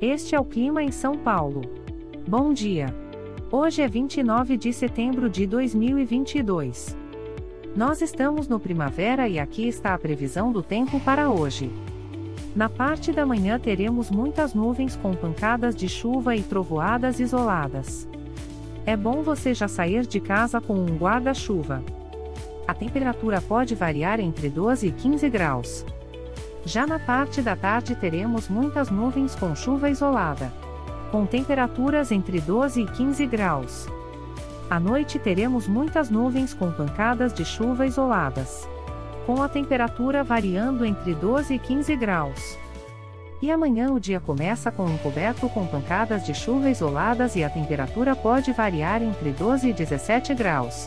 Este é o clima em São Paulo. Bom dia. Hoje é 29 de setembro de 2022. Nós estamos no primavera e aqui está a previsão do tempo para hoje. Na parte da manhã teremos muitas nuvens com pancadas de chuva e trovoadas isoladas. É bom você já sair de casa com um guarda-chuva. A temperatura pode variar entre 12 e 15 graus. Já na parte da tarde teremos muitas nuvens com chuva isolada. Com temperaturas entre 12 e 15 graus. À noite teremos muitas nuvens com pancadas de chuva isoladas com a temperatura variando entre 12 e 15 graus. E amanhã o dia começa com um coberto com pancadas de chuva isoladas e a temperatura pode variar entre 12 e 17 graus.